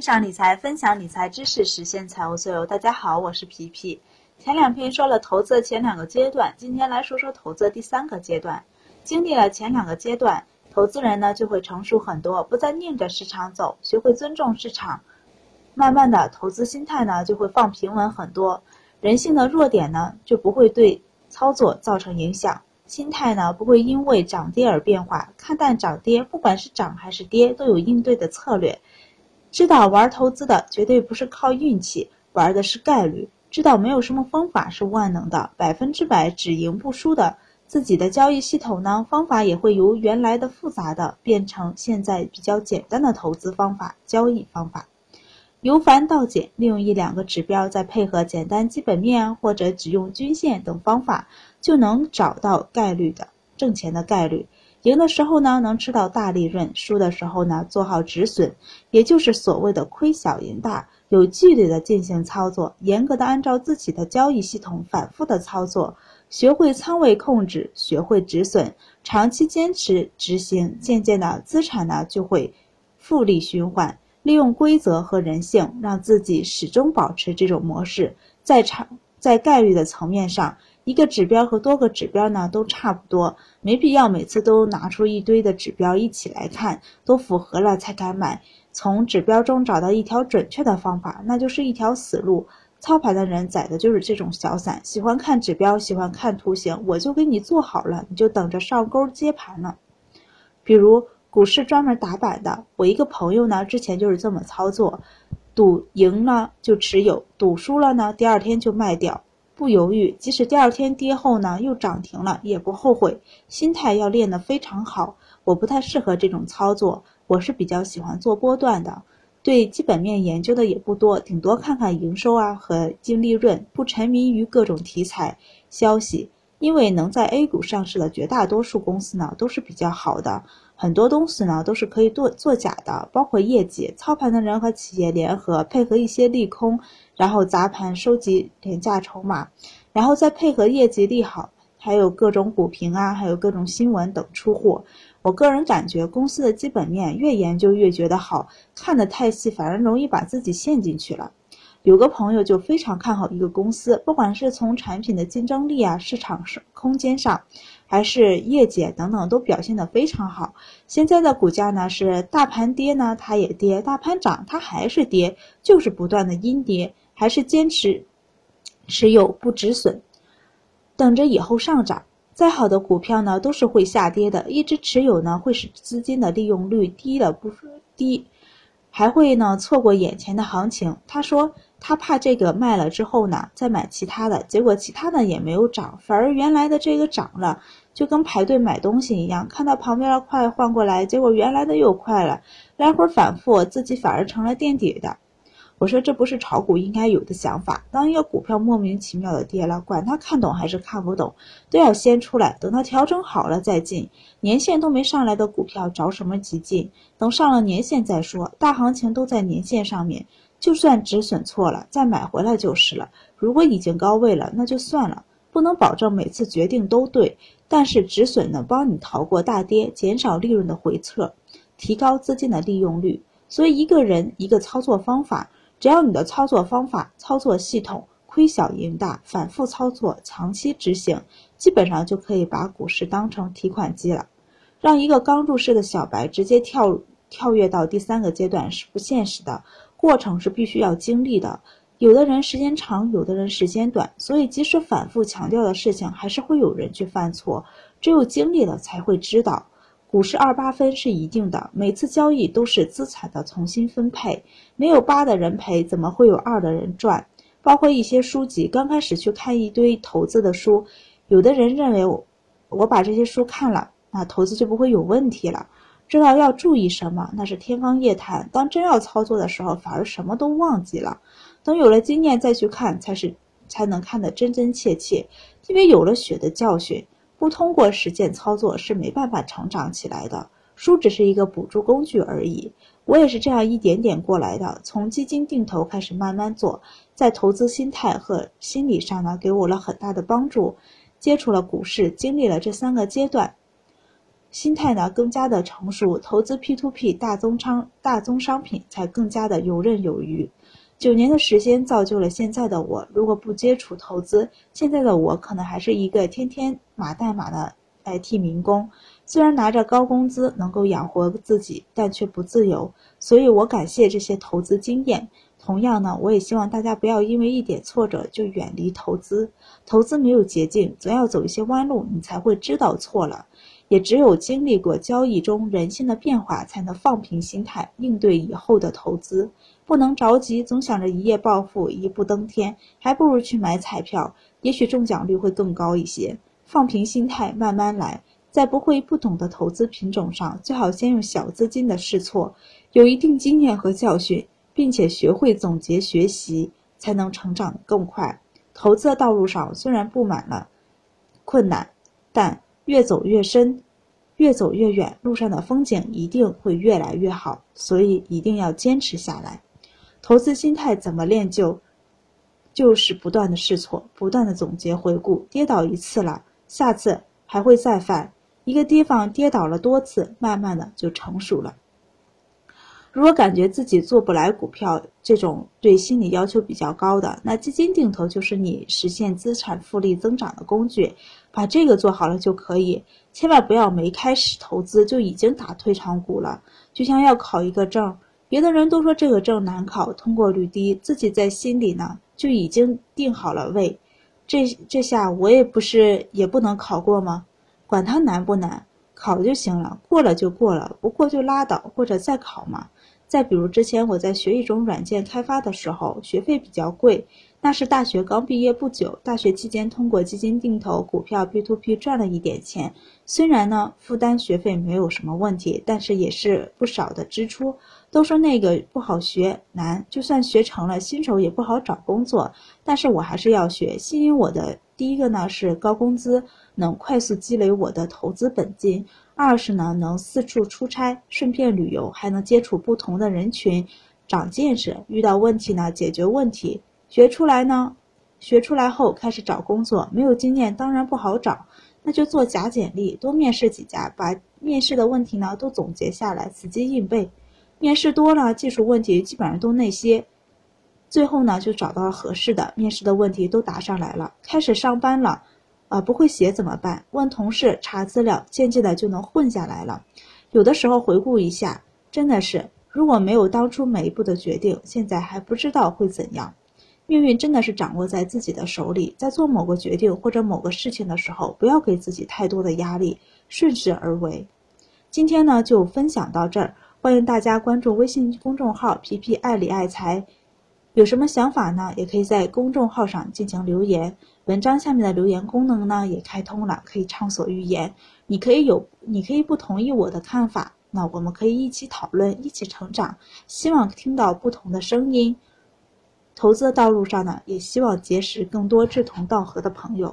上理财，分享理财知识，实现财务自由。大家好，我是皮皮。前两篇说了投资的前两个阶段，今天来说说投资的第三个阶段。经历了前两个阶段，投资人呢就会成熟很多，不再拧着市场走，学会尊重市场。慢慢的，投资心态呢就会放平稳很多，人性的弱点呢就不会对操作造成影响，心态呢不会因为涨跌而变化，看淡涨跌，不管是涨还是跌，都有应对的策略。知道玩投资的绝对不是靠运气，玩的是概率。知道没有什么方法是万能的，百分之百只赢不输的。自己的交易系统呢，方法也会由原来的复杂的变成现在比较简单的投资方法、交易方法。由繁到简，利用一两个指标，再配合简单基本面或者只用均线等方法，就能找到概率的挣钱的概率。赢的时候呢，能吃到大利润；输的时候呢，做好止损，也就是所谓的亏小赢大。有纪律的进行操作，严格的按照自己的交易系统反复的操作，学会仓位控制，学会止损，长期坚持执行，渐渐的资产呢就会复利循环。利用规则和人性，让自己始终保持这种模式，在长在概率的层面上。一个指标和多个指标呢都差不多，没必要每次都拿出一堆的指标一起来看，都符合了才敢买。从指标中找到一条准确的方法，那就是一条死路。操盘的人宰的就是这种小散，喜欢看指标，喜欢看图形，我就给你做好了，你就等着上钩接盘了。比如股市专门打板的，我一个朋友呢之前就是这么操作，赌赢了就持有，赌输了呢第二天就卖掉。不犹豫，即使第二天跌后呢又涨停了，也不后悔。心态要练得非常好。我不太适合这种操作，我是比较喜欢做波段的。对基本面研究的也不多，顶多看看营收啊和净利润，不沉迷于各种题材消息。因为能在 A 股上市的绝大多数公司呢都是比较好的，很多东西呢都是可以做做假的，包括业绩。操盘的人和企业联合，配合一些利空。然后砸盘收集廉价筹码，然后再配合业绩利好，还有各种股评啊，还有各种新闻等出货。我个人感觉，公司的基本面越研究越觉得好，看得太细反而容易把自己陷进去了。有个朋友就非常看好一个公司，不管是从产品的竞争力啊、市场上空间上，还是业绩等等，都表现得非常好。现在的股价呢是大盘跌呢，它也跌；大盘涨，它还是跌，就是不断的阴跌，还是坚持持有不止损，等着以后上涨。再好的股票呢，都是会下跌的，一直持有呢，会使资金的利用率低了不低，还会呢错过眼前的行情。他说。他怕这个卖了之后呢，再买其他的，结果其他的也没有涨，反而原来的这个涨了，就跟排队买东西一样，看到旁边的快换过来，结果原来的又快了，来回反复，自己反而成了垫底的。我说这不是炒股应该有的想法。当一个股票莫名其妙的跌了，管他看懂还是看不懂，都要先出来，等它调整好了再进。年线都没上来的股票，着什么急进？等上了年线再说。大行情都在年线上面。就算止损错了，再买回来就是了。如果已经高位了，那就算了。不能保证每次决定都对，但是止损能帮你逃过大跌，减少利润的回撤，提高资金的利用率。所以，一个人一个操作方法，只要你的操作方法、操作系统亏小赢大，反复操作，长期执行，基本上就可以把股市当成提款机了。让一个刚入市的小白直接跳跳跃到第三个阶段是不现实的。过程是必须要经历的，有的人时间长，有的人时间短，所以即使反复强调的事情，还是会有人去犯错。只有经历了才会知道，股市二八分是一定的，每次交易都是资产的重新分配，没有八的人赔，怎么会有二的人赚？包括一些书籍，刚开始去看一堆投资的书，有的人认为我我把这些书看了，那投资就不会有问题了。知道要注意什么，那是天方夜谭。当真要操作的时候，反而什么都忘记了。等有了经验再去看，才是才能看得真真切切。因为有了血的教训，不通过实践操作是没办法成长起来的。书只是一个辅助工具而已。我也是这样一点点过来的，从基金定投开始慢慢做，在投资心态和心理上呢，给我了很大的帮助。接触了股市，经历了这三个阶段。心态呢更加的成熟，投资 P to P 大宗商大宗商品才更加的游刃有余。九年的时间造就了现在的我，如果不接触投资，现在的我可能还是一个天天码代码的 IT 民工，虽然拿着高工资能够养活自己，但却不自由。所以我感谢这些投资经验。同样呢，我也希望大家不要因为一点挫折就远离投资。投资没有捷径，总要走一些弯路，你才会知道错了。也只有经历过交易中人性的变化，才能放平心态，应对以后的投资。不能着急，总想着一夜暴富、一步登天，还不如去买彩票，也许中奖率会更高一些。放平心态，慢慢来。在不会不懂的投资品种上，最好先用小资金的试错，有一定经验和教训。并且学会总结学习，才能成长得更快。投资的道路上虽然布满了困难，但越走越深，越走越远，路上的风景一定会越来越好。所以一定要坚持下来。投资心态怎么练就？就是不断的试错，不断的总结回顾。跌倒一次了，下次还会再犯。一个地方跌倒了多次，慢慢的就成熟了。如果感觉自己做不来股票这种对心理要求比较高的，那基金定投就是你实现资产复利增长的工具，把这个做好了就可以。千万不要没开始投资就已经打退场鼓了。就像要考一个证，别的人都说这个证难考，通过率低，自己在心里呢就已经定好了位。这这下我也不是也不能考过吗？管它难不难，考就行了，过了就过了，不过就拉倒，或者再考嘛。再比如，之前我在学一种软件开发的时候，学费比较贵。那是大学刚毕业不久，大学期间通过基金定投、股票 P to P 赚了一点钱。虽然呢负担学费没有什么问题，但是也是不少的支出。都说那个不好学难，就算学成了，新手也不好找工作。但是我还是要学，吸引我的第一个呢是高工资，能快速积累我的投资本金。二是呢，能四处出差，顺便旅游，还能接触不同的人群，长见识。遇到问题呢，解决问题。学出来呢，学出来后开始找工作，没有经验当然不好找，那就做假简历，多面试几家，把面试的问题呢都总结下来，死记硬背。面试多了，技术问题基本上都那些。最后呢，就找到了合适的，面试的问题都答上来了，开始上班了。啊，不会写怎么办？问同事查资料，渐渐的就能混下来了。有的时候回顾一下，真的是如果没有当初每一步的决定，现在还不知道会怎样。命运真的是掌握在自己的手里，在做某个决定或者某个事情的时候，不要给自己太多的压力，顺势而为。今天呢，就分享到这儿，欢迎大家关注微信公众号“皮皮爱理爱财”。有什么想法呢？也可以在公众号上进行留言。文章下面的留言功能呢也开通了，可以畅所欲言。你可以有，你可以不同意我的看法，那我们可以一起讨论，一起成长。希望听到不同的声音。投资的道路上呢，也希望结识更多志同道合的朋友。